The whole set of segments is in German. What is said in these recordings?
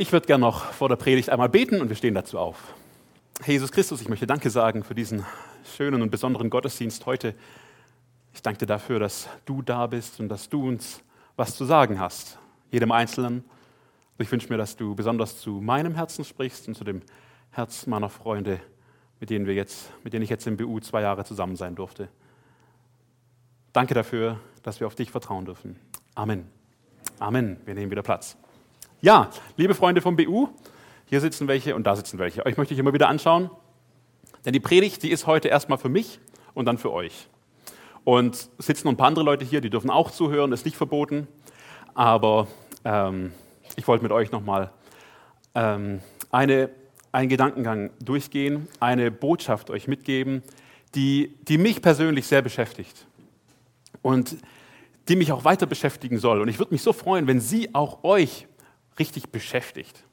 Ich würde gerne noch vor der Predigt einmal beten und wir stehen dazu auf. Herr Jesus Christus, ich möchte Danke sagen für diesen schönen und besonderen Gottesdienst heute. Ich danke dir dafür, dass du da bist und dass du uns was zu sagen hast, jedem Einzelnen. Ich wünsche mir, dass du besonders zu meinem Herzen sprichst und zu dem Herz meiner Freunde, mit denen, wir jetzt, mit denen ich jetzt im BU zwei Jahre zusammen sein durfte. Danke dafür, dass wir auf dich vertrauen dürfen. Amen. Amen. Wir nehmen wieder Platz. Ja, liebe Freunde vom BU, hier sitzen welche und da sitzen welche. Euch möchte ich immer wieder anschauen, denn die Predigt, die ist heute erstmal für mich und dann für euch. Und sitzen noch ein paar andere Leute hier, die dürfen auch zuhören, ist nicht verboten. Aber ähm, ich wollte mit euch nochmal ähm, eine, einen Gedankengang durchgehen, eine Botschaft euch mitgeben, die, die mich persönlich sehr beschäftigt und die mich auch weiter beschäftigen soll. Und ich würde mich so freuen, wenn sie auch euch richtig beschäftigt.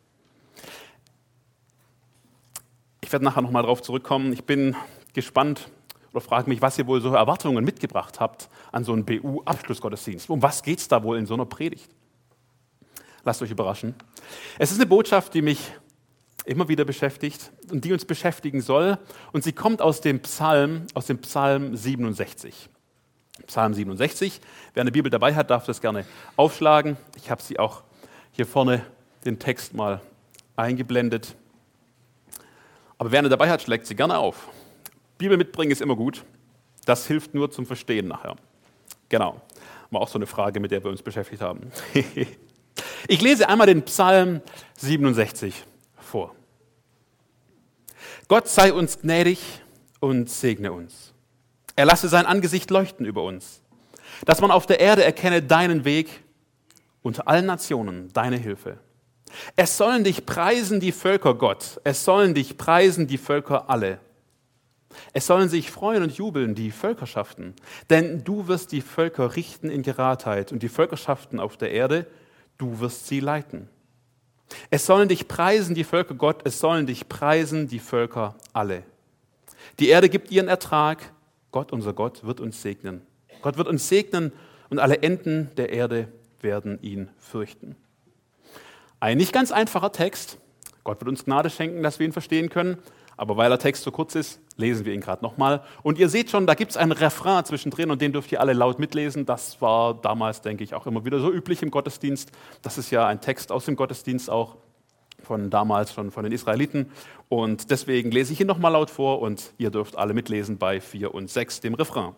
Ich werde nachher nochmal darauf zurückkommen. Ich bin gespannt oder frage mich, was ihr wohl so Erwartungen mitgebracht habt an so einen BU-Abschlussgottesdienst. Um was geht es da wohl in so einer Predigt? Lasst euch überraschen. Es ist eine Botschaft, die mich immer wieder beschäftigt und die uns beschäftigen soll. Und sie kommt aus dem Psalm, aus dem Psalm 67. Psalm 67. Wer eine Bibel dabei hat, darf das gerne aufschlagen. Ich habe sie auch hier vorne den Text mal eingeblendet. Aber wer eine dabei hat, schlägt sie gerne auf. Bibel mitbringen ist immer gut. Das hilft nur zum Verstehen nachher. Genau. War auch so eine Frage, mit der wir uns beschäftigt haben. ich lese einmal den Psalm 67 vor. Gott sei uns gnädig und segne uns. Er lasse sein Angesicht leuchten über uns, dass man auf der Erde erkenne deinen Weg unter allen Nationen deine Hilfe. Es sollen dich preisen die Völker, Gott. Es sollen dich preisen die Völker alle. Es sollen sich freuen und jubeln die Völkerschaften, denn du wirst die Völker richten in Geradheit und die Völkerschaften auf der Erde, du wirst sie leiten. Es sollen dich preisen die Völker Gott, es sollen dich preisen die Völker alle. Die Erde gibt ihren Ertrag, Gott, unser Gott, wird uns segnen. Gott wird uns segnen und alle Enden der Erde werden ihn fürchten. Ein nicht ganz einfacher Text. Gott wird uns Gnade schenken, dass wir ihn verstehen können. Aber weil der Text so kurz ist, lesen wir ihn gerade nochmal. Und ihr seht schon, da gibt es einen Refrain zwischendrin und den dürft ihr alle laut mitlesen. Das war damals, denke ich, auch immer wieder so üblich im Gottesdienst. Das ist ja ein Text aus dem Gottesdienst auch von damals schon von den Israeliten. Und deswegen lese ich ihn nochmal laut vor und ihr dürft alle mitlesen bei 4 und 6, dem Refrain.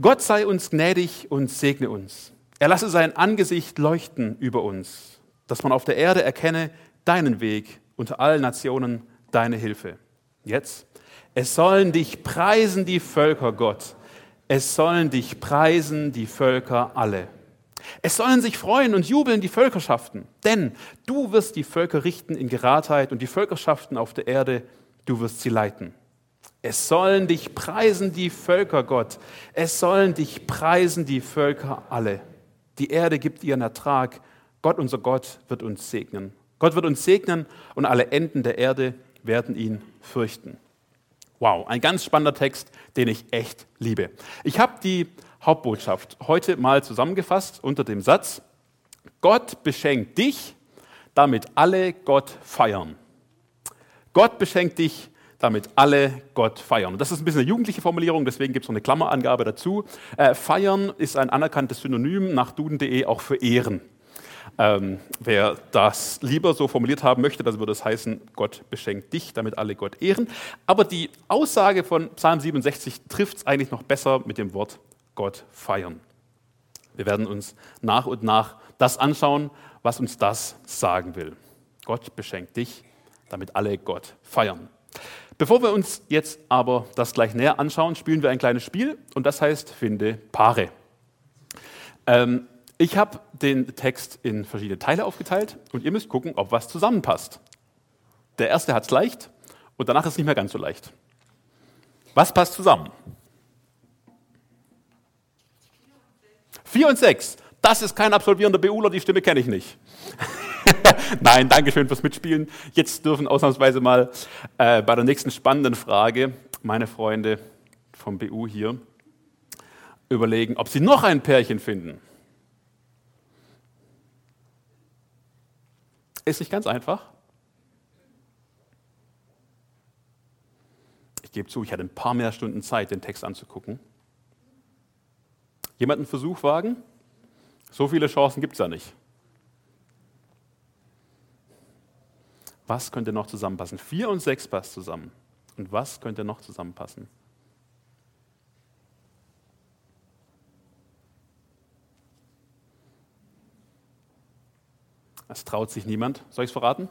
Gott sei uns gnädig und segne uns. Er lasse sein Angesicht leuchten über uns, dass man auf der Erde erkenne deinen Weg unter allen Nationen, deine Hilfe. Jetzt, es sollen dich preisen die Völker, Gott. Es sollen dich preisen die Völker alle. Es sollen sich freuen und jubeln die Völkerschaften, denn du wirst die Völker richten in Geradheit und die Völkerschaften auf der Erde, du wirst sie leiten. Es sollen dich preisen die Völker, Gott. Es sollen dich preisen die Völker alle. Die Erde gibt ihren Ertrag. Gott, unser Gott, wird uns segnen. Gott wird uns segnen und alle Enden der Erde werden ihn fürchten. Wow, ein ganz spannender Text, den ich echt liebe. Ich habe die Hauptbotschaft heute mal zusammengefasst unter dem Satz, Gott beschenkt dich, damit alle Gott feiern. Gott beschenkt dich, damit alle Gott feiern. Das ist ein bisschen eine jugendliche Formulierung, deswegen gibt es noch eine Klammerangabe dazu. Äh, feiern ist ein anerkanntes Synonym nach duden.de auch für Ehren. Ähm, wer das lieber so formuliert haben möchte, dann würde es heißen, Gott beschenkt dich, damit alle Gott ehren. Aber die Aussage von Psalm 67 trifft es eigentlich noch besser mit dem Wort Gott feiern. Wir werden uns nach und nach das anschauen, was uns das sagen will. Gott beschenkt dich, damit alle Gott feiern. Bevor wir uns jetzt aber das gleich näher anschauen, spielen wir ein kleines Spiel und das heißt Finde Paare. Ähm, ich habe den Text in verschiedene Teile aufgeteilt und ihr müsst gucken, ob was zusammenpasst. Der erste hat es leicht und danach ist es nicht mehr ganz so leicht. Was passt zusammen? Vier und sechs. Das ist kein absolvierender BUler, die Stimme kenne ich nicht. Nein, danke schön fürs Mitspielen. Jetzt dürfen ausnahmsweise mal äh, bei der nächsten spannenden Frage meine Freunde vom BU hier überlegen, ob sie noch ein Pärchen finden. Ist nicht ganz einfach. Ich gebe zu, ich hatte ein paar mehr Stunden Zeit, den Text anzugucken. Jemand einen Versuch wagen? So viele Chancen gibt es ja nicht. Was könnte noch zusammenpassen? Vier und sechs passt zusammen. Und was könnte noch zusammenpassen? Es traut sich niemand. Soll ich es verraten?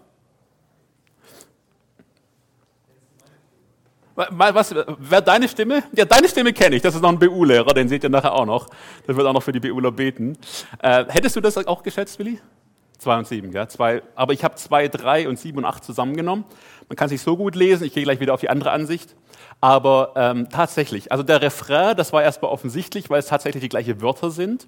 Was, wer deine Stimme? Ja, deine Stimme kenne ich. Das ist noch ein BU-Lehrer, den seht ihr nachher auch noch. Der wird auch noch für die BUler beten. Äh, hättest du das auch geschätzt, Willi? Zwei und sieben, ja. Zwei, aber ich habe zwei, drei und sieben und acht zusammengenommen. Man kann es nicht so gut lesen. Ich gehe gleich wieder auf die andere Ansicht. Aber ähm, tatsächlich, also der Refrain, das war erstmal offensichtlich, weil es tatsächlich die gleichen Wörter sind.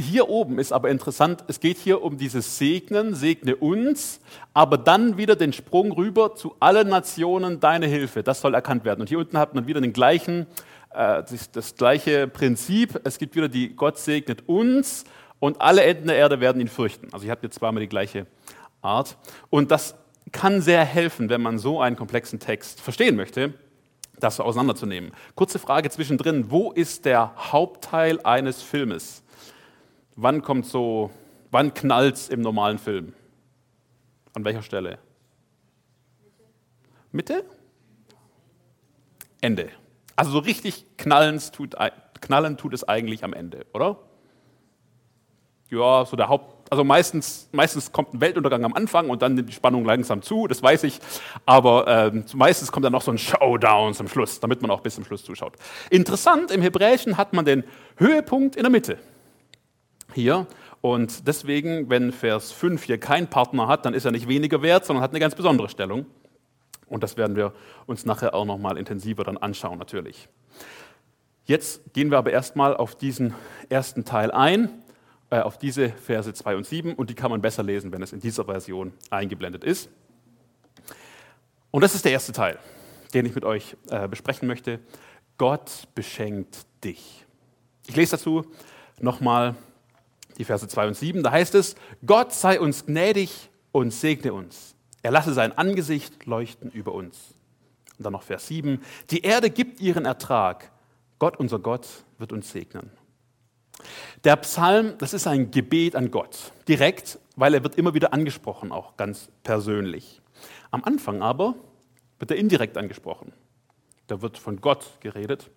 Hier oben ist aber interessant, es geht hier um dieses Segnen, segne uns, aber dann wieder den Sprung rüber zu allen Nationen deine Hilfe. Das soll erkannt werden. Und hier unten hat man wieder den gleichen, äh, das, das gleiche Prinzip. Es gibt wieder die Gott segnet uns und alle Enden der Erde werden ihn fürchten. Also ich habe jetzt zweimal die gleiche Art. Und das kann sehr helfen, wenn man so einen komplexen Text verstehen möchte, das so auseinanderzunehmen. Kurze Frage zwischendrin, wo ist der Hauptteil eines Filmes? Wann kommt so, wann knallt es im normalen Film? An welcher Stelle? Mitte? Ende. Also so richtig knallen tut, knallen tut es eigentlich am Ende, oder? Ja, so der Haupt, also meistens, meistens kommt ein Weltuntergang am Anfang und dann nimmt die Spannung langsam zu, das weiß ich. Aber äh, meistens kommt dann noch so ein Showdown zum Schluss, damit man auch bis zum Schluss zuschaut. Interessant, im Hebräischen hat man den Höhepunkt in der Mitte hier. Und deswegen, wenn Vers 5 hier keinen Partner hat, dann ist er nicht weniger wert, sondern hat eine ganz besondere Stellung. Und das werden wir uns nachher auch noch mal intensiver dann anschauen, natürlich. Jetzt gehen wir aber erstmal auf diesen ersten Teil ein, äh, auf diese Verse 2 und 7. Und die kann man besser lesen, wenn es in dieser Version eingeblendet ist. Und das ist der erste Teil, den ich mit euch äh, besprechen möchte. Gott beschenkt dich. Ich lese dazu nochmal die Verse 2 und 7, da heißt es, Gott sei uns gnädig und segne uns. Er lasse sein Angesicht leuchten über uns. Und dann noch Vers 7, die Erde gibt ihren Ertrag. Gott, unser Gott, wird uns segnen. Der Psalm, das ist ein Gebet an Gott, direkt, weil er wird immer wieder angesprochen, auch ganz persönlich. Am Anfang aber wird er indirekt angesprochen. Da wird von Gott geredet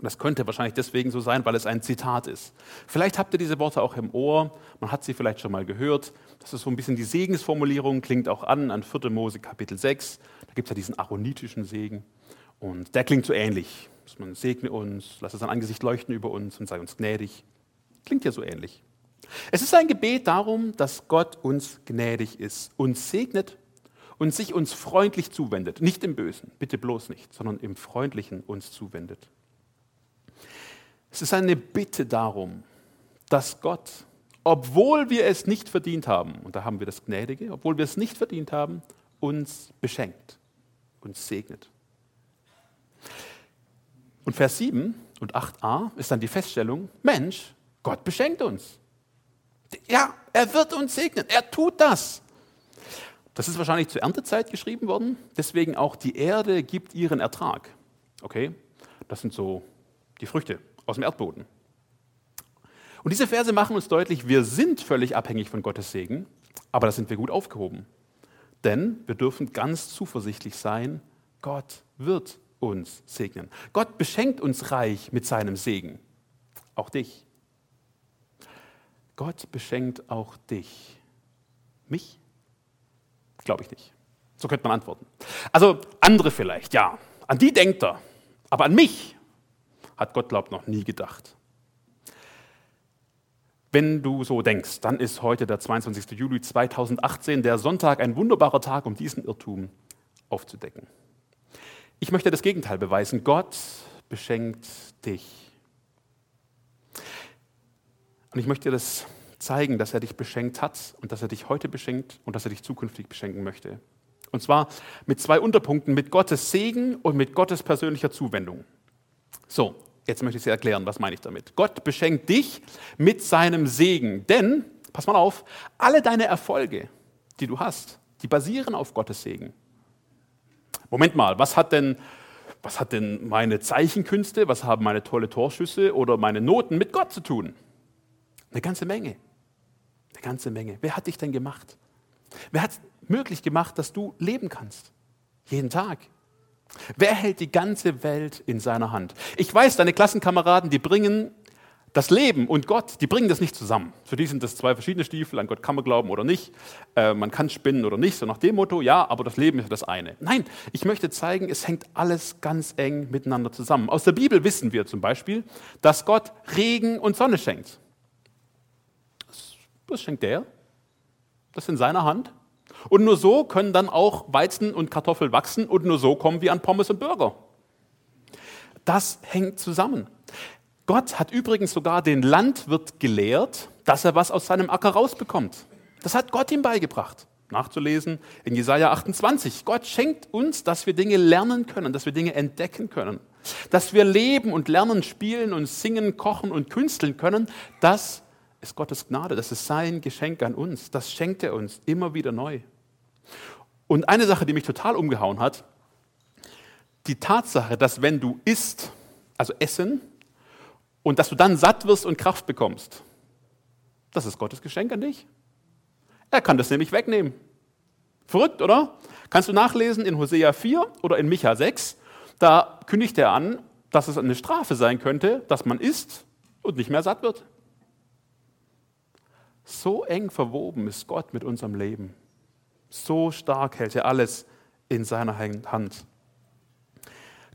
und das könnte wahrscheinlich deswegen so sein, weil es ein Zitat ist. Vielleicht habt ihr diese Worte auch im Ohr, man hat sie vielleicht schon mal gehört. Das ist so ein bisschen die Segensformulierung, klingt auch an an 4. Mose Kapitel 6. Da gibt es ja diesen aaronitischen Segen. Und der klingt so ähnlich. Dass man segne uns, lasse sein Angesicht leuchten über uns und sei uns gnädig. Klingt ja so ähnlich. Es ist ein Gebet darum, dass Gott uns gnädig ist, uns segnet und sich uns freundlich zuwendet. Nicht im Bösen, bitte bloß nicht, sondern im Freundlichen uns zuwendet. Es ist eine Bitte darum, dass Gott, obwohl wir es nicht verdient haben, und da haben wir das Gnädige, obwohl wir es nicht verdient haben, uns beschenkt, uns segnet. Und Vers 7 und 8a ist dann die Feststellung, Mensch, Gott beschenkt uns. Ja, er wird uns segnen, er tut das. Das ist wahrscheinlich zur Erntezeit geschrieben worden, deswegen auch die Erde gibt ihren Ertrag. Okay, das sind so die Früchte, aus dem Erdboden. Und diese Verse machen uns deutlich, wir sind völlig abhängig von Gottes Segen, aber da sind wir gut aufgehoben. Denn wir dürfen ganz zuversichtlich sein, Gott wird uns segnen. Gott beschenkt uns reich mit seinem Segen. Auch dich. Gott beschenkt auch dich. Mich? Glaube ich nicht. So könnte man antworten. Also andere vielleicht, ja. An die denkt er. Aber an mich hat Gott, glaubt, noch nie gedacht. Wenn du so denkst, dann ist heute der 22. Juli 2018 der Sonntag ein wunderbarer Tag, um diesen Irrtum aufzudecken. Ich möchte das Gegenteil beweisen. Gott beschenkt dich. Und ich möchte dir das zeigen, dass er dich beschenkt hat und dass er dich heute beschenkt und dass er dich zukünftig beschenken möchte. Und zwar mit zwei Unterpunkten, mit Gottes Segen und mit Gottes persönlicher Zuwendung. So, Jetzt möchte ich Sie erklären, was meine ich damit. Gott beschenkt dich mit seinem Segen, denn pass mal auf, alle deine Erfolge, die du hast, die basieren auf Gottes Segen. Moment mal, was hat denn, was hat denn meine Zeichenkünste, was haben meine tolle Torschüsse oder meine Noten mit Gott zu tun? Eine ganze Menge. Eine ganze Menge. Wer hat dich denn gemacht? Wer hat möglich gemacht, dass du leben kannst? Jeden Tag. Wer hält die ganze Welt in seiner Hand? Ich weiß, deine Klassenkameraden, die bringen das Leben und Gott, die bringen das nicht zusammen. Für die sind das zwei verschiedene Stiefel, an Gott kann man glauben oder nicht, äh, man kann spinnen oder nicht, so nach dem Motto, ja, aber das Leben ist das eine. Nein, ich möchte zeigen, es hängt alles ganz eng miteinander zusammen. Aus der Bibel wissen wir zum Beispiel, dass Gott Regen und Sonne schenkt. Das schenkt er, das ist in seiner Hand. Und nur so können dann auch Weizen und Kartoffel wachsen und nur so kommen wir an Pommes und Burger. Das hängt zusammen. Gott hat übrigens sogar den Landwirt gelehrt, dass er was aus seinem Acker rausbekommt. Das hat Gott ihm beigebracht. Nachzulesen in Jesaja 28. Gott schenkt uns, dass wir Dinge lernen können, dass wir Dinge entdecken können, dass wir leben und lernen, spielen und singen, kochen und künsteln können. Das ist Gottes Gnade, das ist sein Geschenk an uns. Das schenkt er uns immer wieder neu. Und eine Sache, die mich total umgehauen hat, die Tatsache, dass wenn du isst, also essen, und dass du dann satt wirst und Kraft bekommst. Das ist Gottes Geschenk an dich. Er kann das nämlich wegnehmen. Verrückt, oder? Kannst du nachlesen in Hosea 4 oder in Micha 6. Da kündigt er an, dass es eine Strafe sein könnte, dass man isst und nicht mehr satt wird. So eng verwoben ist Gott mit unserem Leben. So stark hält er alles in seiner Hand.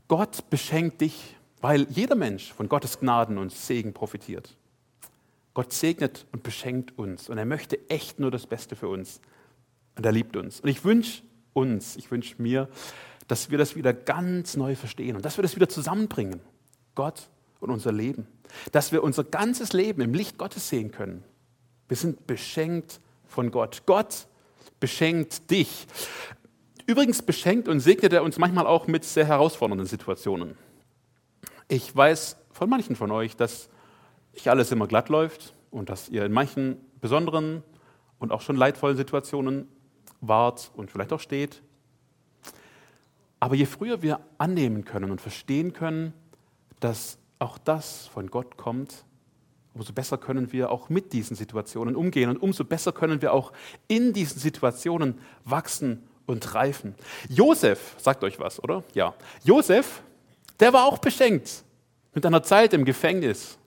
Gott beschenkt dich weil jeder Mensch von Gottes Gnaden und Segen profitiert. Gott segnet und beschenkt uns und er möchte echt nur das Beste für uns. Und er liebt uns. Und ich wünsche uns, ich wünsche mir, dass wir das wieder ganz neu verstehen und dass wir das wieder zusammenbringen. Gott und unser Leben. Dass wir unser ganzes Leben im Licht Gottes sehen können. Wir sind beschenkt von Gott. Gott beschenkt dich. Übrigens beschenkt und segnet er uns manchmal auch mit sehr herausfordernden Situationen. Ich weiß von manchen von euch, dass nicht alles immer glatt läuft und dass ihr in manchen besonderen und auch schon leidvollen Situationen wart und vielleicht auch steht. Aber je früher wir annehmen können und verstehen können, dass auch das von Gott kommt, umso besser können wir auch mit diesen Situationen umgehen und umso besser können wir auch in diesen Situationen wachsen und reifen. Josef, sagt euch was, oder? Ja. Josef der war auch beschenkt mit einer Zeit im Gefängnis.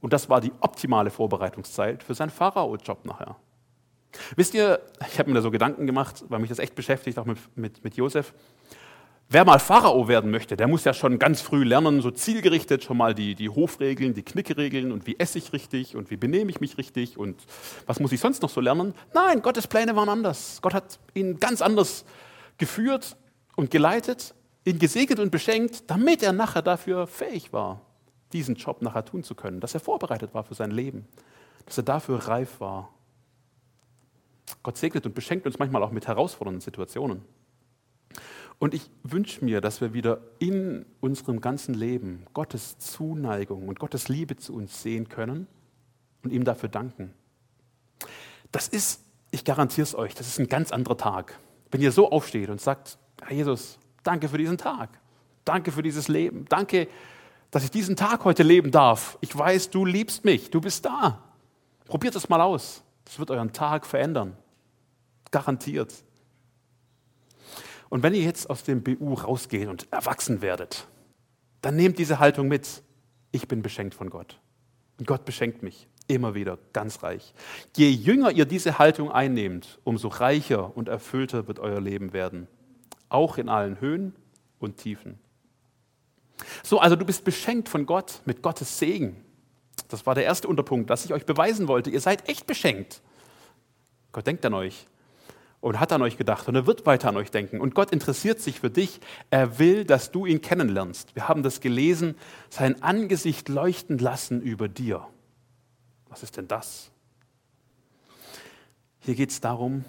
Und das war die optimale Vorbereitungszeit für seinen Pharao-Job nachher. Wisst ihr, ich habe mir da so Gedanken gemacht, weil mich das echt beschäftigt, auch mit, mit, mit Josef. Wer mal Pharao werden möchte, der muss ja schon ganz früh lernen, so zielgerichtet schon mal die, die Hofregeln, die Knickeregeln und wie esse ich richtig und wie benehme ich mich richtig und was muss ich sonst noch so lernen. Nein, Gottes Pläne waren anders. Gott hat ihn ganz anders geführt und geleitet ihn gesegnet und beschenkt, damit er nachher dafür fähig war, diesen Job nachher tun zu können, dass er vorbereitet war für sein Leben, dass er dafür reif war. Gott segnet und beschenkt uns manchmal auch mit herausfordernden Situationen. Und ich wünsche mir, dass wir wieder in unserem ganzen Leben Gottes Zuneigung und Gottes Liebe zu uns sehen können und ihm dafür danken. Das ist, ich garantiere es euch, das ist ein ganz anderer Tag. Wenn ihr so aufsteht und sagt, Herr Jesus, Danke für diesen Tag. Danke für dieses Leben. Danke, dass ich diesen Tag heute leben darf. Ich weiß, du liebst mich. Du bist da. Probiert es mal aus. Das wird euren Tag verändern. Garantiert. Und wenn ihr jetzt aus dem BU rausgeht und erwachsen werdet, dann nehmt diese Haltung mit. Ich bin beschenkt von Gott. Und Gott beschenkt mich immer wieder ganz reich. Je jünger ihr diese Haltung einnehmt, umso reicher und erfüllter wird euer Leben werden auch in allen Höhen und Tiefen. So, also du bist beschenkt von Gott mit Gottes Segen. Das war der erste Unterpunkt, dass ich euch beweisen wollte. Ihr seid echt beschenkt. Gott denkt an euch und hat an euch gedacht und er wird weiter an euch denken. Und Gott interessiert sich für dich. Er will, dass du ihn kennenlernst. Wir haben das gelesen, sein Angesicht leuchten lassen über dir. Was ist denn das? Hier geht es darum,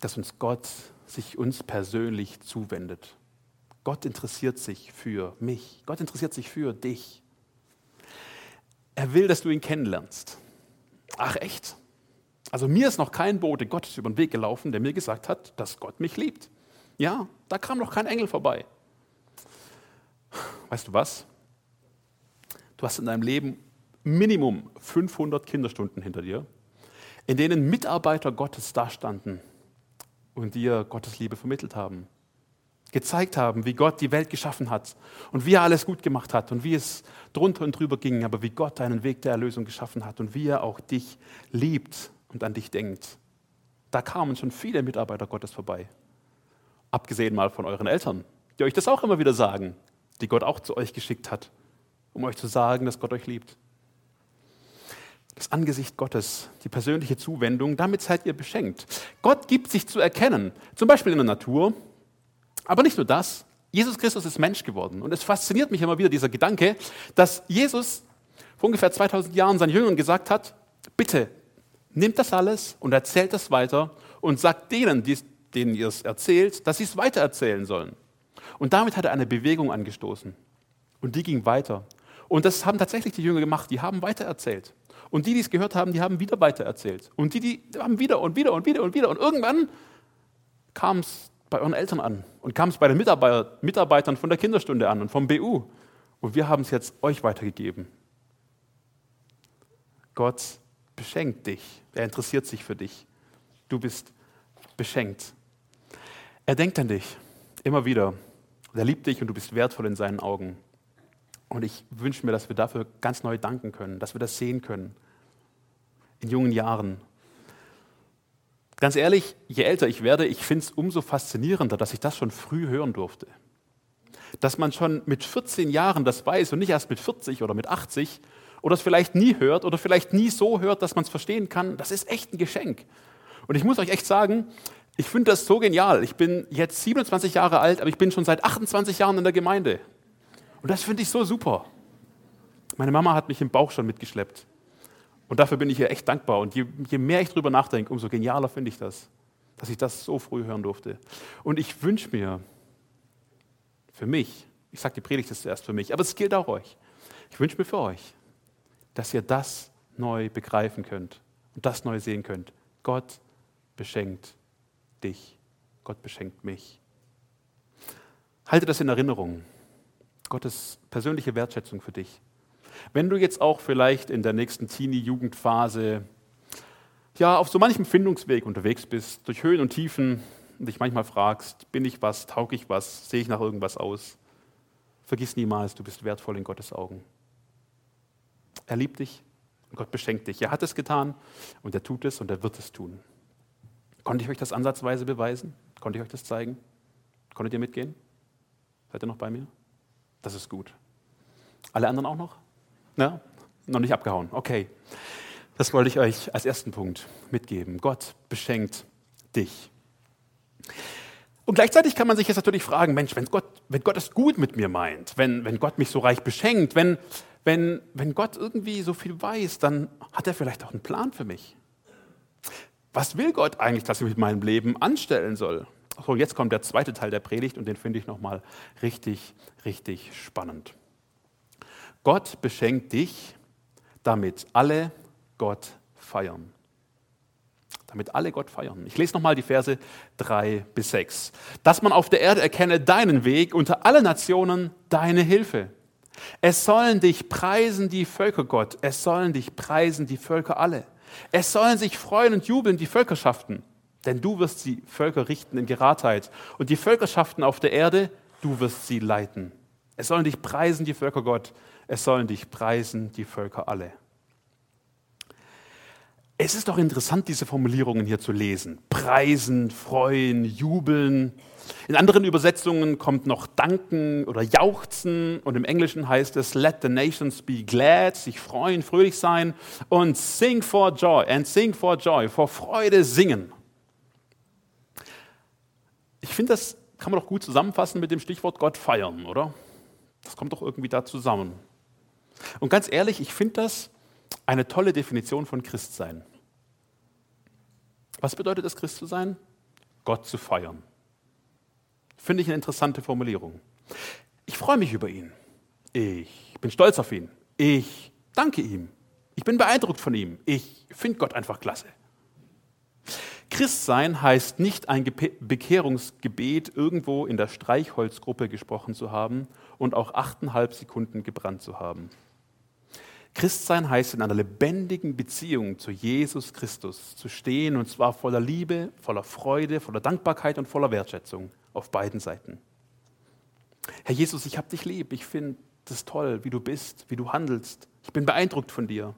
dass uns Gott sich uns persönlich zuwendet. Gott interessiert sich für mich. Gott interessiert sich für dich. Er will, dass du ihn kennenlernst. Ach echt? Also mir ist noch kein Bote Gottes über den Weg gelaufen, der mir gesagt hat, dass Gott mich liebt. Ja, da kam noch kein Engel vorbei. Weißt du was? Du hast in deinem Leben Minimum 500 Kinderstunden hinter dir, in denen Mitarbeiter Gottes dastanden und dir Gottes Liebe vermittelt haben. Gezeigt haben, wie Gott die Welt geschaffen hat und wie er alles gut gemacht hat und wie es drunter und drüber ging, aber wie Gott einen Weg der Erlösung geschaffen hat und wie er auch dich liebt und an dich denkt. Da kamen schon viele Mitarbeiter Gottes vorbei. Abgesehen mal von euren Eltern, die euch das auch immer wieder sagen, die Gott auch zu euch geschickt hat, um euch zu sagen, dass Gott euch liebt. Das Angesicht Gottes, die persönliche Zuwendung, damit seid ihr beschenkt. Gott gibt sich zu erkennen, zum Beispiel in der Natur, aber nicht nur das. Jesus Christus ist Mensch geworden. Und es fasziniert mich immer wieder dieser Gedanke, dass Jesus vor ungefähr 2000 Jahren seinen Jüngern gesagt hat, bitte nehmt das alles und erzählt das weiter und sagt denen, denen ihr es erzählt, dass sie es weitererzählen sollen. Und damit hat er eine Bewegung angestoßen. Und die ging weiter. Und das haben tatsächlich die Jünger gemacht, die haben weitererzählt. Und die, die es gehört haben, die haben wieder weitererzählt. Und die, die haben wieder und wieder und wieder und wieder. Und irgendwann kam es bei euren Eltern an und kam es bei den Mitarbeiter, Mitarbeitern von der Kinderstunde an und vom BU. Und wir haben es jetzt euch weitergegeben. Gott beschenkt dich. Er interessiert sich für dich. Du bist beschenkt. Er denkt an dich immer wieder. Er liebt dich und du bist wertvoll in seinen Augen. Und ich wünsche mir, dass wir dafür ganz neu danken können, dass wir das sehen können in jungen Jahren. Ganz ehrlich, je älter ich werde, ich finde es umso faszinierender, dass ich das schon früh hören durfte. Dass man schon mit 14 Jahren das weiß und nicht erst mit 40 oder mit 80 oder es vielleicht nie hört oder vielleicht nie so hört, dass man es verstehen kann, das ist echt ein Geschenk. Und ich muss euch echt sagen, ich finde das so genial. Ich bin jetzt 27 Jahre alt, aber ich bin schon seit 28 Jahren in der Gemeinde. Und das finde ich so super. Meine Mama hat mich im Bauch schon mitgeschleppt. Und dafür bin ich ihr echt dankbar. Und je, je mehr ich darüber nachdenke, umso genialer finde ich das, dass ich das so früh hören durfte. Und ich wünsche mir für mich, ich sage die Predigt ist zuerst für mich, aber es gilt auch euch. Ich wünsche mir für euch, dass ihr das neu begreifen könnt und das neu sehen könnt. Gott beschenkt dich. Gott beschenkt mich. Halte das in Erinnerung. Gottes persönliche Wertschätzung für dich. Wenn du jetzt auch vielleicht in der nächsten Teenie-Jugendphase ja, auf so manchem Findungsweg unterwegs bist, durch Höhen und Tiefen und dich manchmal fragst, bin ich was, taug ich was, sehe ich nach irgendwas aus, vergiss niemals, du bist wertvoll in Gottes Augen. Er liebt dich und Gott beschenkt dich. Er hat es getan und er tut es und er wird es tun. Konnte ich euch das ansatzweise beweisen? Konnte ich euch das zeigen? Konntet ihr mitgehen? Seid ihr noch bei mir? Das ist gut. Alle anderen auch noch? Ja? Noch nicht abgehauen. Okay. Das wollte ich euch als ersten Punkt mitgeben. Gott beschenkt dich. Und gleichzeitig kann man sich jetzt natürlich fragen, Mensch, wenn Gott, wenn Gott es gut mit mir meint, wenn, wenn Gott mich so reich beschenkt, wenn, wenn, wenn Gott irgendwie so viel weiß, dann hat er vielleicht auch einen Plan für mich. Was will Gott eigentlich, dass ich mit meinem Leben anstellen soll? So, jetzt kommt der zweite Teil der Predigt und den finde ich nochmal richtig, richtig spannend. Gott beschenkt dich, damit alle Gott feiern. Damit alle Gott feiern. Ich lese nochmal die Verse 3 bis 6. Dass man auf der Erde erkenne deinen Weg, unter alle Nationen deine Hilfe. Es sollen dich preisen die Völker Gott, es sollen dich preisen die Völker alle. Es sollen sich freuen und jubeln die Völkerschaften. Denn du wirst die Völker richten in Geradheit und die Völkerschaften auf der Erde, du wirst sie leiten. Es sollen dich preisen, die Völker Gott, es sollen dich preisen, die Völker alle. Es ist doch interessant, diese Formulierungen hier zu lesen. Preisen, freuen, jubeln. In anderen Übersetzungen kommt noch danken oder jauchzen und im Englischen heißt es let the nations be glad, sich freuen, fröhlich sein und sing for joy and sing for joy, vor Freude singen. Ich finde, das kann man doch gut zusammenfassen mit dem Stichwort Gott feiern, oder? Das kommt doch irgendwie da zusammen. Und ganz ehrlich, ich finde das eine tolle Definition von Christsein. Was bedeutet es, Christ zu sein? Gott zu feiern. Finde ich eine interessante Formulierung. Ich freue mich über ihn. Ich bin stolz auf ihn. Ich danke ihm. Ich bin beeindruckt von ihm. Ich finde Gott einfach klasse. Christsein heißt nicht ein Bekehrungsgebet irgendwo in der Streichholzgruppe gesprochen zu haben und auch achteinhalb Sekunden gebrannt zu haben. Christsein heißt in einer lebendigen Beziehung zu Jesus Christus zu stehen und zwar voller Liebe, voller Freude, voller Dankbarkeit und voller Wertschätzung auf beiden Seiten. Herr Jesus, ich habe dich lieb, ich finde es toll, wie du bist, wie du handelst. Ich bin beeindruckt von dir.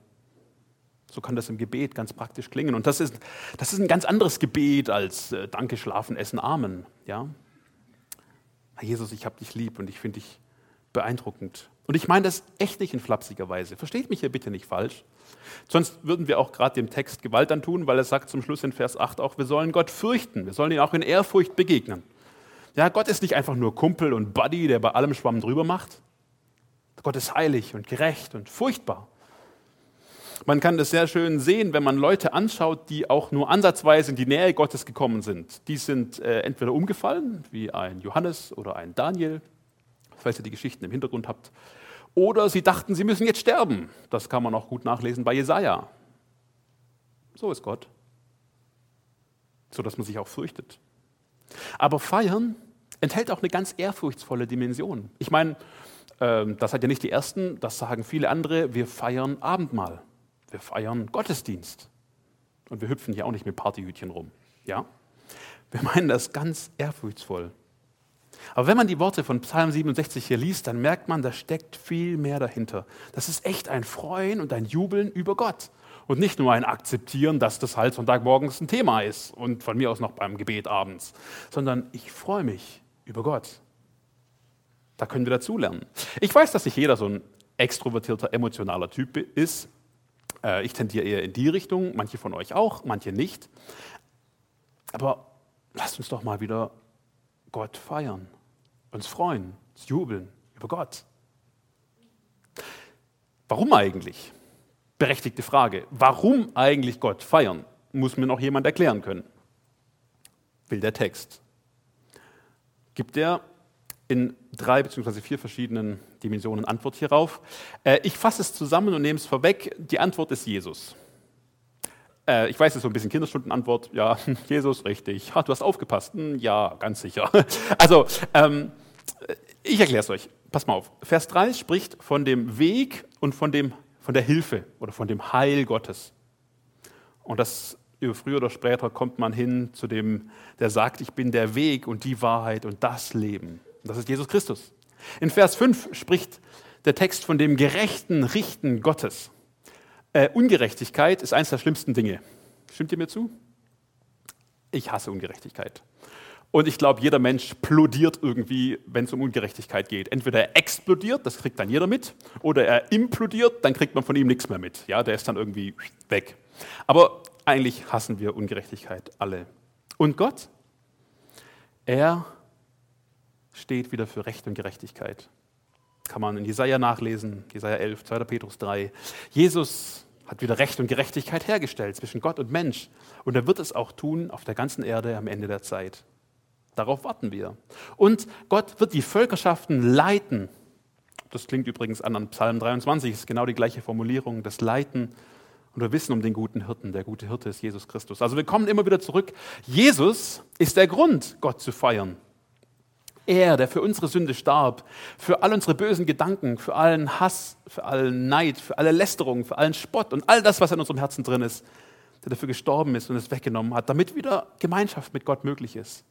So kann das im Gebet ganz praktisch klingen. Und das ist, das ist ein ganz anderes Gebet als äh, Danke, Schlafen, Essen, Amen. Ja? Herr Jesus, ich habe dich lieb und ich finde dich beeindruckend. Und ich meine das echt nicht in flapsiger Weise. Versteht mich hier bitte nicht falsch. Sonst würden wir auch gerade dem Text Gewalt antun, weil er sagt zum Schluss in Vers 8 auch, wir sollen Gott fürchten, wir sollen ihn auch in Ehrfurcht begegnen. Ja, Gott ist nicht einfach nur Kumpel und Buddy, der bei allem Schwamm drüber macht. Gott ist heilig und gerecht und furchtbar. Man kann das sehr schön sehen, wenn man Leute anschaut, die auch nur ansatzweise in die Nähe Gottes gekommen sind. Die sind äh, entweder umgefallen, wie ein Johannes oder ein Daniel, falls ihr die Geschichten im Hintergrund habt, oder sie dachten, sie müssen jetzt sterben. Das kann man auch gut nachlesen bei Jesaja. So ist Gott. So dass man sich auch fürchtet. Aber feiern enthält auch eine ganz ehrfurchtsvolle Dimension. Ich meine, ähm, das hat ja nicht die Ersten, das sagen viele andere, wir feiern Abendmahl, wir feiern Gottesdienst. Und wir hüpfen hier auch nicht mit Partyhütchen rum. Ja? Wir meinen das ganz ehrfurchtsvoll. Aber wenn man die Worte von Psalm 67 hier liest, dann merkt man, da steckt viel mehr dahinter. Das ist echt ein Freuen und ein Jubeln über Gott. Und nicht nur ein Akzeptieren, dass das halt Sonntagmorgens ein Thema ist und von mir aus noch beim Gebet abends, sondern ich freue mich über Gott. Da können wir dazulernen. Ich weiß, dass nicht jeder so ein extrovertierter, emotionaler Typ ist. Äh, ich tendiere eher in die Richtung, manche von euch auch, manche nicht. Aber lasst uns doch mal wieder Gott feiern, uns freuen, uns jubeln über Gott. Warum eigentlich? Berechtigte Frage. Warum eigentlich Gott feiern? Muss mir noch jemand erklären können. Will der Text. Gibt er in drei bzw. vier verschiedenen Dimensionen Antwort hierauf. Äh, ich fasse es zusammen und nehme es vorweg. Die Antwort ist Jesus. Äh, ich weiß, es ist so ein bisschen Kinderstundenantwort. Ja, Jesus, richtig. Ha, du hast aufgepasst. Hm, ja, ganz sicher. Also, ähm, ich erkläre es euch. Pass mal auf. Vers 3 spricht von dem Weg und von, dem, von der Hilfe oder von dem Heil Gottes. Und das früher oder später kommt man hin zu dem, der sagt, ich bin der Weg und die Wahrheit und das Leben. Das ist Jesus Christus. In Vers 5 spricht der Text von dem gerechten Richten Gottes. Äh, Ungerechtigkeit ist eines der schlimmsten Dinge. Stimmt ihr mir zu? Ich hasse Ungerechtigkeit. Und ich glaube, jeder Mensch plodiert irgendwie, wenn es um Ungerechtigkeit geht. Entweder er explodiert, das kriegt dann jeder mit, oder er implodiert, dann kriegt man von ihm nichts mehr mit. Ja, der ist dann irgendwie weg. Aber eigentlich hassen wir Ungerechtigkeit alle. Und Gott, er steht wieder für Recht und Gerechtigkeit. Kann man in Jesaja nachlesen, Jesaja 11, 2. Petrus 3. Jesus hat wieder Recht und Gerechtigkeit hergestellt zwischen Gott und Mensch. Und er wird es auch tun auf der ganzen Erde am Ende der Zeit. Darauf warten wir. Und Gott wird die Völkerschaften leiten. Das klingt übrigens an an Psalm 23, ist genau die gleiche Formulierung, das Leiten. Und wir wissen um den guten Hirten. Der gute Hirte ist Jesus Christus. Also wir kommen immer wieder zurück. Jesus ist der Grund, Gott zu feiern. Er, der für unsere Sünde starb, für all unsere bösen Gedanken, für allen Hass, für allen Neid, für alle Lästerungen, für allen Spott und all das, was in unserem Herzen drin ist, der dafür gestorben ist und es weggenommen hat, damit wieder Gemeinschaft mit Gott möglich ist.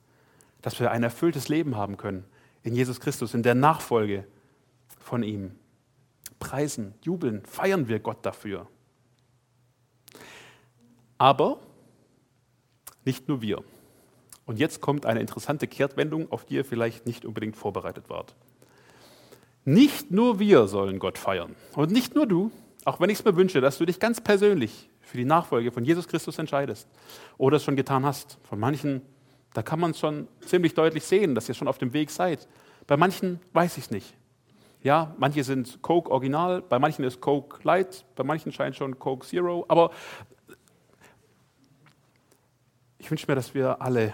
Dass wir ein erfülltes Leben haben können in Jesus Christus, in der Nachfolge von ihm. Preisen, jubeln, feiern wir Gott dafür. Aber nicht nur wir. Und jetzt kommt eine interessante Kehrtwendung, auf die ihr vielleicht nicht unbedingt vorbereitet wart. Nicht nur wir sollen Gott feiern und nicht nur du, auch wenn ich es mir wünsche, dass du dich ganz persönlich für die Nachfolge von Jesus Christus entscheidest oder es schon getan hast. Von manchen, da kann man es schon ziemlich deutlich sehen, dass ihr schon auf dem Weg seid. Bei manchen weiß ich es nicht. Ja, manche sind Coke Original, bei manchen ist Coke Light, bei manchen scheint schon Coke Zero, aber ich wünsche mir, dass wir alle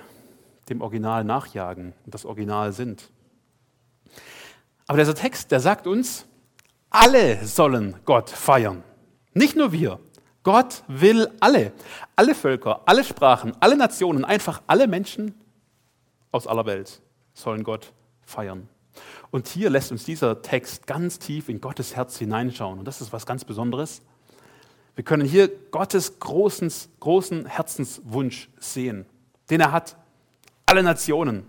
dem Original nachjagen und das Original sind. Aber dieser Text, der sagt uns, alle sollen Gott feiern. Nicht nur wir. Gott will alle, alle Völker, alle Sprachen, alle Nationen, einfach alle Menschen aus aller Welt sollen Gott feiern. Und hier lässt uns dieser Text ganz tief in Gottes Herz hineinschauen. Und das ist was ganz Besonderes. Wir können hier Gottes großen, großen Herzenswunsch sehen, den er hat. Alle Nationen.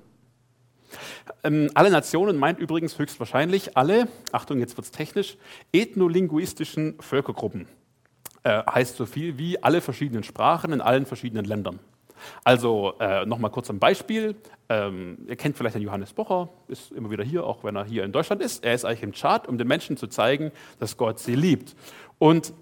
Ähm, alle Nationen meint übrigens höchstwahrscheinlich alle, Achtung, jetzt wird es technisch, ethnolinguistischen Völkergruppen. Äh, heißt so viel wie alle verschiedenen Sprachen in allen verschiedenen Ländern. Also äh, nochmal kurz ein Beispiel. Ähm, ihr kennt vielleicht den Johannes Bocher, ist immer wieder hier, auch wenn er hier in Deutschland ist. Er ist eigentlich im Chart, um den Menschen zu zeigen, dass Gott sie liebt. Und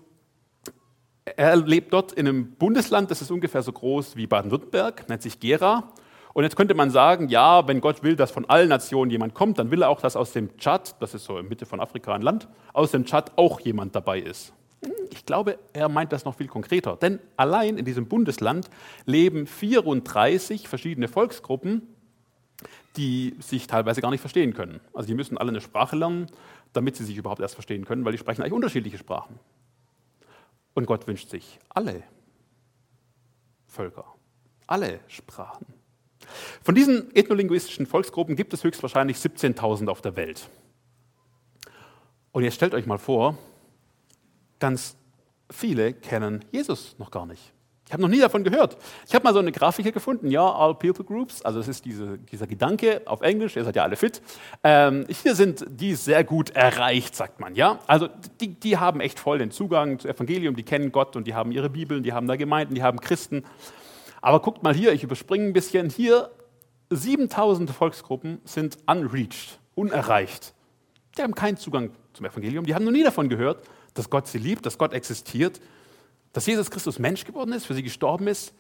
er lebt dort in einem Bundesland, das ist ungefähr so groß wie Baden-Württemberg, nennt sich Gera. Und jetzt könnte man sagen, ja, wenn Gott will, dass von allen Nationen jemand kommt, dann will er auch, dass aus dem Tschad, das ist so in Mitte von Afrika ein Land, aus dem Tschad auch jemand dabei ist. Ich glaube, er meint das noch viel konkreter. Denn allein in diesem Bundesland leben 34 verschiedene Volksgruppen, die sich teilweise gar nicht verstehen können. Also die müssen alle eine Sprache lernen, damit sie sich überhaupt erst verstehen können, weil die sprechen eigentlich unterschiedliche Sprachen. Und Gott wünscht sich alle Völker, alle Sprachen. Von diesen ethnolinguistischen Volksgruppen gibt es höchstwahrscheinlich 17.000 auf der Welt. Und jetzt stellt euch mal vor, ganz viele kennen Jesus noch gar nicht. Ich habe noch nie davon gehört. Ich habe mal so eine Grafik hier gefunden, ja, All People Groups, also es ist diese, dieser Gedanke auf Englisch, ihr seid ja alle fit. Ähm, hier sind die sehr gut erreicht, sagt man, ja. Also die, die haben echt voll den Zugang zum Evangelium, die kennen Gott und die haben ihre Bibeln, die haben da Gemeinden, die haben Christen. Aber guckt mal hier, ich überspringe ein bisschen, hier 7000 Volksgruppen sind unreached, unerreicht. Die haben keinen Zugang zum Evangelium, die haben noch nie davon gehört dass Gott sie liebt, dass Gott existiert, dass Jesus Christus Mensch geworden ist, für sie gestorben ist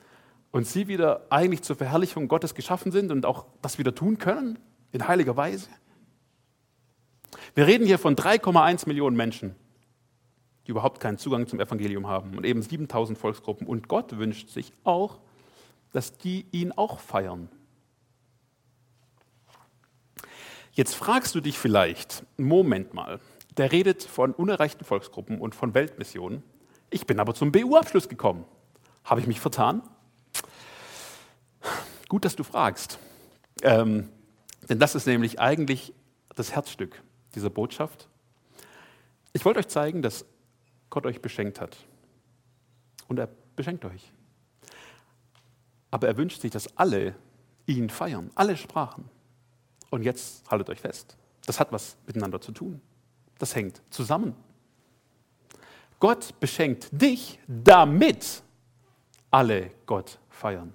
und sie wieder eigentlich zur Verherrlichung Gottes geschaffen sind und auch das wieder tun können in heiliger Weise. Wir reden hier von 3,1 Millionen Menschen, die überhaupt keinen Zugang zum Evangelium haben und eben 7000 Volksgruppen. Und Gott wünscht sich auch, dass die ihn auch feiern. Jetzt fragst du dich vielleicht, Moment mal, der redet von unerreichten Volksgruppen und von Weltmissionen. Ich bin aber zum BU-Abschluss gekommen. Habe ich mich vertan? Gut, dass du fragst. Ähm, denn das ist nämlich eigentlich das Herzstück dieser Botschaft. Ich wollte euch zeigen, dass Gott euch beschenkt hat. Und er beschenkt euch. Aber er wünscht sich, dass alle ihn feiern, alle Sprachen. Und jetzt haltet euch fest. Das hat was miteinander zu tun. Das hängt zusammen. Gott beschenkt dich, damit alle Gott feiern.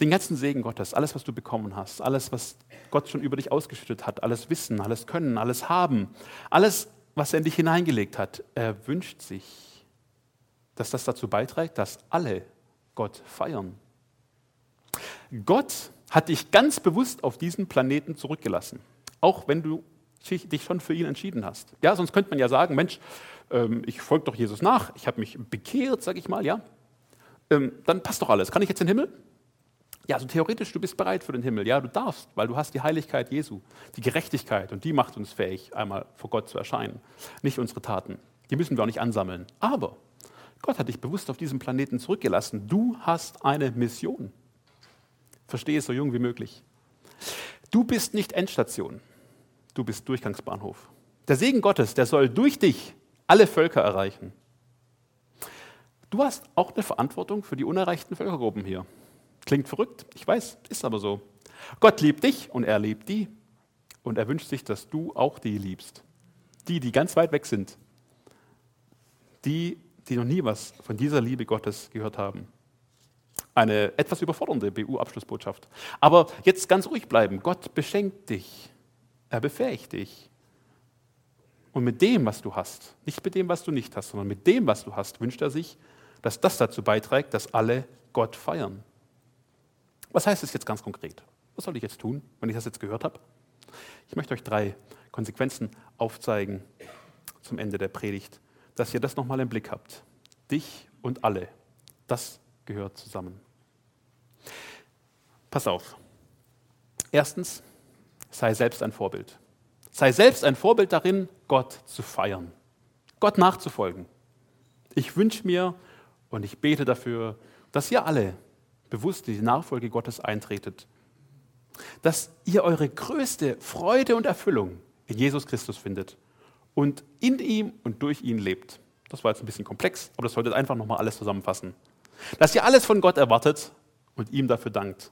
Den ganzen Segen Gottes, alles, was du bekommen hast, alles, was Gott schon über dich ausgeschüttet hat, alles Wissen, alles Können, alles Haben, alles, was er in dich hineingelegt hat, er wünscht sich, dass das dazu beiträgt, dass alle Gott feiern. Gott hat dich ganz bewusst auf diesen Planeten zurückgelassen, auch wenn du dich schon für ihn entschieden hast. Ja, sonst könnte man ja sagen, Mensch, ähm, ich folge doch Jesus nach, ich habe mich bekehrt, sage ich mal, ja. Ähm, dann passt doch alles. Kann ich jetzt in den Himmel? Ja, also theoretisch, du bist bereit für den Himmel. Ja, du darfst, weil du hast die Heiligkeit Jesu, die Gerechtigkeit und die macht uns fähig, einmal vor Gott zu erscheinen. Nicht unsere Taten. Die müssen wir auch nicht ansammeln. Aber Gott hat dich bewusst auf diesem Planeten zurückgelassen. Du hast eine Mission. Verstehe es so jung wie möglich. Du bist nicht Endstation du bist Durchgangsbahnhof. Der Segen Gottes, der soll durch dich alle Völker erreichen. Du hast auch eine Verantwortung für die unerreichten Völkergruppen hier. Klingt verrückt, ich weiß, ist aber so. Gott liebt dich und er liebt die. Und er wünscht sich, dass du auch die liebst. Die, die ganz weit weg sind. Die, die noch nie was von dieser Liebe Gottes gehört haben. Eine etwas überfordernde BU-Abschlussbotschaft. Aber jetzt ganz ruhig bleiben. Gott beschenkt dich er befähigt dich. Und mit dem, was du hast, nicht mit dem, was du nicht hast, sondern mit dem, was du hast, wünscht er sich, dass das dazu beiträgt, dass alle Gott feiern. Was heißt das jetzt ganz konkret? Was soll ich jetzt tun, wenn ich das jetzt gehört habe? Ich möchte euch drei Konsequenzen aufzeigen zum Ende der Predigt, dass ihr das nochmal im Blick habt. Dich und alle. Das gehört zusammen. Pass auf. Erstens, sei selbst ein Vorbild. Sei selbst ein Vorbild darin, Gott zu feiern. Gott nachzufolgen. Ich wünsche mir und ich bete dafür, dass ihr alle bewusst in die Nachfolge Gottes eintretet. Dass ihr eure größte Freude und Erfüllung in Jesus Christus findet und in ihm und durch ihn lebt. Das war jetzt ein bisschen komplex, aber das sollte einfach nochmal alles zusammenfassen. Dass ihr alles von Gott erwartet und ihm dafür dankt.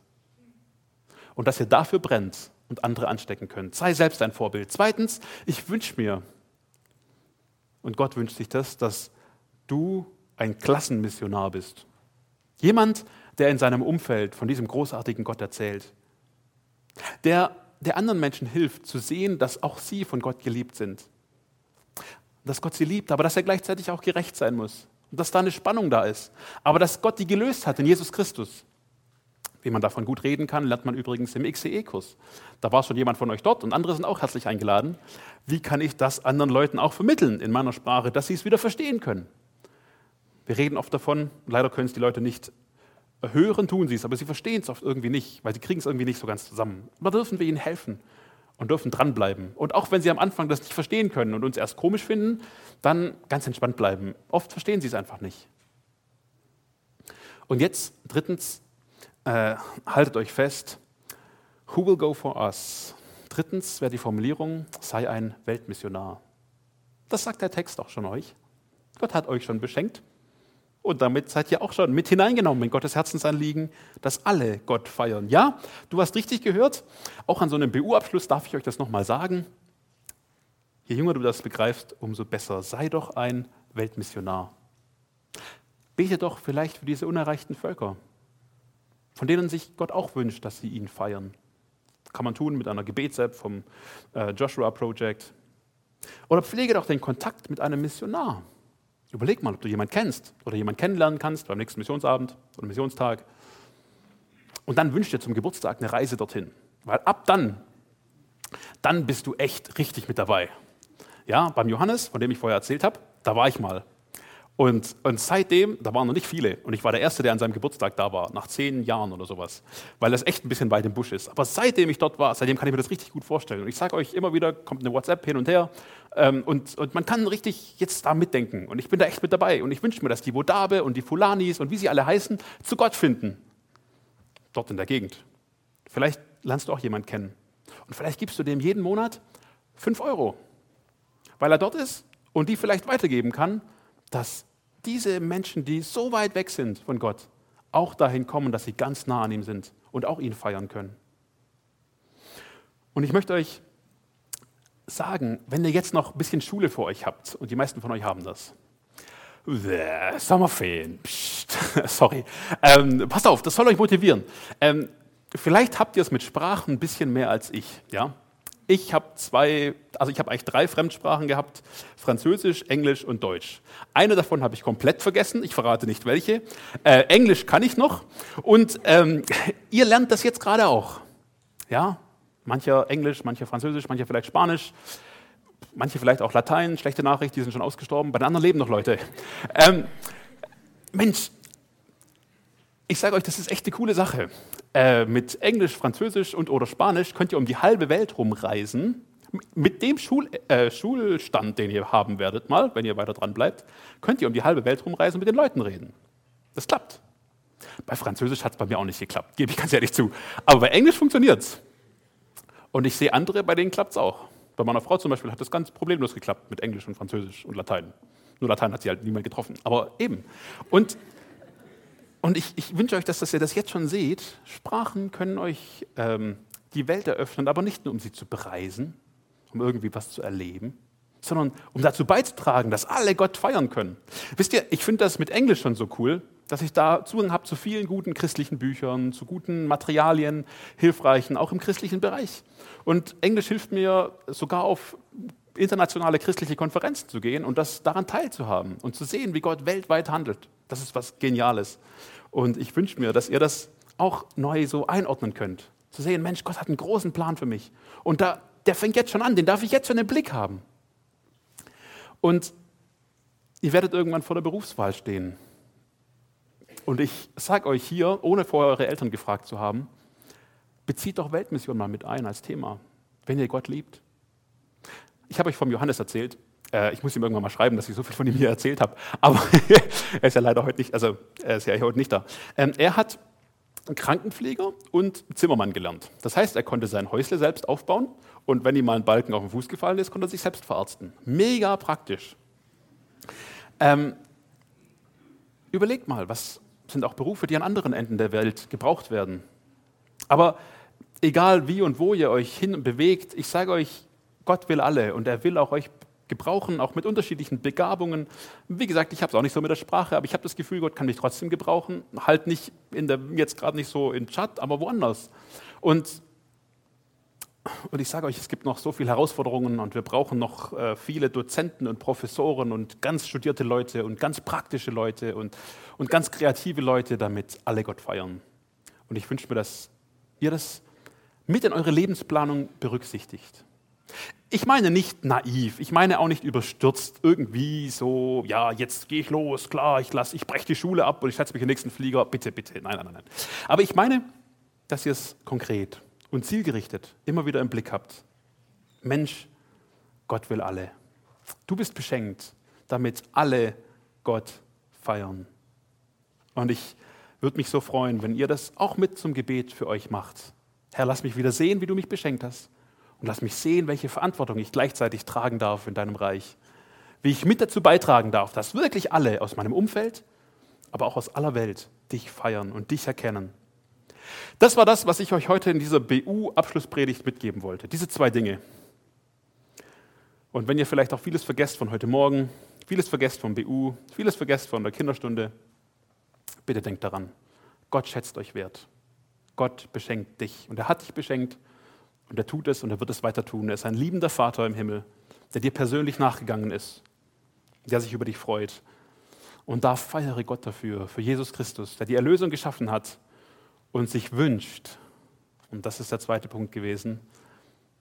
Und dass ihr dafür brennt und andere anstecken könnt. Sei selbst ein Vorbild. Zweitens, ich wünsche mir, und Gott wünscht sich das, dass du ein Klassenmissionar bist. Jemand, der in seinem Umfeld von diesem großartigen Gott erzählt. Der, der anderen Menschen hilft zu sehen, dass auch sie von Gott geliebt sind. Dass Gott sie liebt, aber dass er gleichzeitig auch gerecht sein muss. Und dass da eine Spannung da ist. Aber dass Gott die gelöst hat in Jesus Christus. Wie man davon gut reden kann, lernt man übrigens im XCE-Kurs. Da war schon jemand von euch dort und andere sind auch herzlich eingeladen. Wie kann ich das anderen Leuten auch vermitteln in meiner Sprache, dass sie es wieder verstehen können? Wir reden oft davon, leider können es die Leute nicht hören, tun sie es, aber sie verstehen es oft irgendwie nicht, weil sie kriegen es irgendwie nicht so ganz zusammen. Aber dürfen wir ihnen helfen und dürfen dranbleiben. Und auch wenn sie am Anfang das nicht verstehen können und uns erst komisch finden, dann ganz entspannt bleiben. Oft verstehen sie es einfach nicht. Und jetzt drittens, äh, haltet euch fest, who will go for us? Drittens wäre die Formulierung, sei ein Weltmissionar. Das sagt der Text auch schon euch. Gott hat euch schon beschenkt und damit seid ihr auch schon mit hineingenommen in Gottes Herzensanliegen, dass alle Gott feiern. Ja, du hast richtig gehört. Auch an so einem BU-Abschluss darf ich euch das nochmal sagen. Je jünger du das begreifst, umso besser. Sei doch ein Weltmissionar. Bete doch vielleicht für diese unerreichten Völker von denen sich Gott auch wünscht, dass sie ihn feiern. Kann man tun mit einer Gebets-App vom äh, Joshua Project. Oder pflege doch den Kontakt mit einem Missionar. Überleg mal, ob du jemanden kennst oder jemanden kennenlernen kannst beim nächsten Missionsabend oder Missionstag. Und dann wünsch dir zum Geburtstag eine Reise dorthin. Weil ab dann, dann bist du echt richtig mit dabei. Ja, beim Johannes, von dem ich vorher erzählt habe, da war ich mal. Und, und seitdem, da waren noch nicht viele, und ich war der Erste, der an seinem Geburtstag da war, nach zehn Jahren oder sowas, weil das echt ein bisschen weit im Busch ist. Aber seitdem ich dort war, seitdem kann ich mir das richtig gut vorstellen. Und ich sage euch immer wieder, kommt eine WhatsApp hin und her, ähm, und, und man kann richtig jetzt da mitdenken. Und ich bin da echt mit dabei. Und ich wünsche mir, dass die Wodabe und die Fulanis und wie sie alle heißen, zu Gott finden. Dort in der Gegend. Vielleicht lernst du auch jemanden kennen. Und vielleicht gibst du dem jeden Monat fünf Euro, weil er dort ist und die vielleicht weitergeben kann, dass diese Menschen, die so weit weg sind von Gott, auch dahin kommen, dass sie ganz nah an ihm sind und auch ihn feiern können. Und ich möchte euch sagen, wenn ihr jetzt noch ein bisschen Schule vor euch habt, und die meisten von euch haben das, Sommerferien, Psst, sorry, ähm, passt auf, das soll euch motivieren. Ähm, vielleicht habt ihr es mit Sprachen ein bisschen mehr als ich, ja? Ich habe zwei, also ich habe eigentlich drei Fremdsprachen gehabt: Französisch, Englisch und Deutsch. Eine davon habe ich komplett vergessen, ich verrate nicht welche. Äh, Englisch kann ich noch und ähm, ihr lernt das jetzt gerade auch. Ja, mancher Englisch, mancher Französisch, mancher vielleicht Spanisch, manche vielleicht auch Latein. Schlechte Nachricht, die sind schon ausgestorben. Bei den anderen leben noch Leute. Ähm, Mensch, ich sage euch, das ist echt eine coole Sache. Äh, mit Englisch, Französisch und oder Spanisch könnt ihr um die halbe Welt rumreisen. Mit dem Schul, äh, Schulstand, den ihr haben werdet, mal, wenn ihr weiter dran bleibt, könnt ihr um die halbe Welt rumreisen und mit den Leuten reden. Das klappt. Bei Französisch hat es bei mir auch nicht geklappt, gebe ich ganz ehrlich zu. Aber bei Englisch funktioniert es. Und ich sehe andere, bei denen klappt es auch. Bei meiner Frau zum Beispiel hat das ganz problemlos geklappt mit Englisch und Französisch und Latein. Nur Latein hat sie halt niemand getroffen. Aber eben. Und und ich, ich wünsche euch, dass, dass, ihr das jetzt schon seht. Sprachen können euch ähm, die Welt eröffnen, aber nicht nur, um sie zu bereisen, um irgendwie was zu erleben, sondern um dazu beizutragen, dass alle Gott feiern können. Wisst ihr, ich finde das mit Englisch schon so cool, dass ich da Zugang habe zu vielen guten christlichen Büchern, zu guten Materialien, hilfreichen, auch im christlichen Bereich. Und Englisch hilft mir sogar auf internationale christliche Konferenzen zu gehen und das daran teilzuhaben und zu sehen, wie Gott weltweit handelt. Das ist was Geniales. Und ich wünsche mir, dass ihr das auch neu so einordnen könnt. Zu sehen, Mensch, Gott hat einen großen Plan für mich. Und da, der fängt jetzt schon an, den darf ich jetzt schon im Blick haben. Und ihr werdet irgendwann vor der Berufswahl stehen. Und ich sage euch hier, ohne vorher eure Eltern gefragt zu haben, bezieht doch Weltmission mal mit ein als Thema, wenn ihr Gott liebt. Ich habe euch vom Johannes erzählt. Äh, ich muss ihm irgendwann mal schreiben, dass ich so viel von ihm hier erzählt habe. Aber er ist ja leider heute nicht, also er ist ja heute nicht da. Ähm, er hat Krankenpfleger und Zimmermann gelernt. Das heißt, er konnte sein Häusle selbst aufbauen und wenn ihm mal ein Balken auf den Fuß gefallen ist, konnte er sich selbst verarzten. Mega praktisch. Ähm, überlegt mal, was sind auch Berufe, die an anderen Enden der Welt gebraucht werden. Aber egal wie und wo ihr euch hin bewegt, ich sage euch, Gott will alle und er will auch euch gebrauchen, auch mit unterschiedlichen Begabungen. Wie gesagt, ich habe es auch nicht so mit der Sprache, aber ich habe das Gefühl, Gott kann mich trotzdem gebrauchen. Halt nicht in der, jetzt gerade nicht so in Chat, aber woanders. Und, und ich sage euch, es gibt noch so viele Herausforderungen und wir brauchen noch äh, viele Dozenten und Professoren und ganz studierte Leute und ganz praktische Leute und, und ganz kreative Leute, damit alle Gott feiern. Und ich wünsche mir, dass ihr das mit in eure Lebensplanung berücksichtigt. Ich meine nicht naiv, ich meine auch nicht überstürzt, irgendwie so, ja, jetzt gehe ich los, klar, ich, ich breche die Schule ab und ich setze mich in den nächsten Flieger, bitte, bitte, nein, nein, nein. Aber ich meine, dass ihr es konkret und zielgerichtet immer wieder im Blick habt. Mensch, Gott will alle. Du bist beschenkt, damit alle Gott feiern. Und ich würde mich so freuen, wenn ihr das auch mit zum Gebet für euch macht. Herr, lass mich wieder sehen, wie du mich beschenkt hast und lass mich sehen, welche Verantwortung ich gleichzeitig tragen darf in deinem Reich. Wie ich mit dazu beitragen darf, dass wirklich alle aus meinem Umfeld, aber auch aus aller Welt dich feiern und dich erkennen. Das war das, was ich euch heute in dieser BU-Abschlusspredigt mitgeben wollte. Diese zwei Dinge. Und wenn ihr vielleicht auch vieles vergesst von heute Morgen, vieles vergesst vom BU, vieles vergesst von der Kinderstunde, bitte denkt daran, Gott schätzt euch wert. Gott beschenkt dich. Und er hat dich beschenkt und er tut es und er wird es weiter tun. Er ist ein liebender Vater im Himmel, der dir persönlich nachgegangen ist, der sich über dich freut. Und da feiere Gott dafür, für Jesus Christus, der die Erlösung geschaffen hat und sich wünscht, und das ist der zweite Punkt gewesen,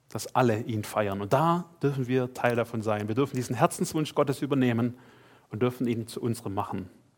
dass alle ihn feiern. Und da dürfen wir Teil davon sein. Wir dürfen diesen Herzenswunsch Gottes übernehmen und dürfen ihn zu unserem machen.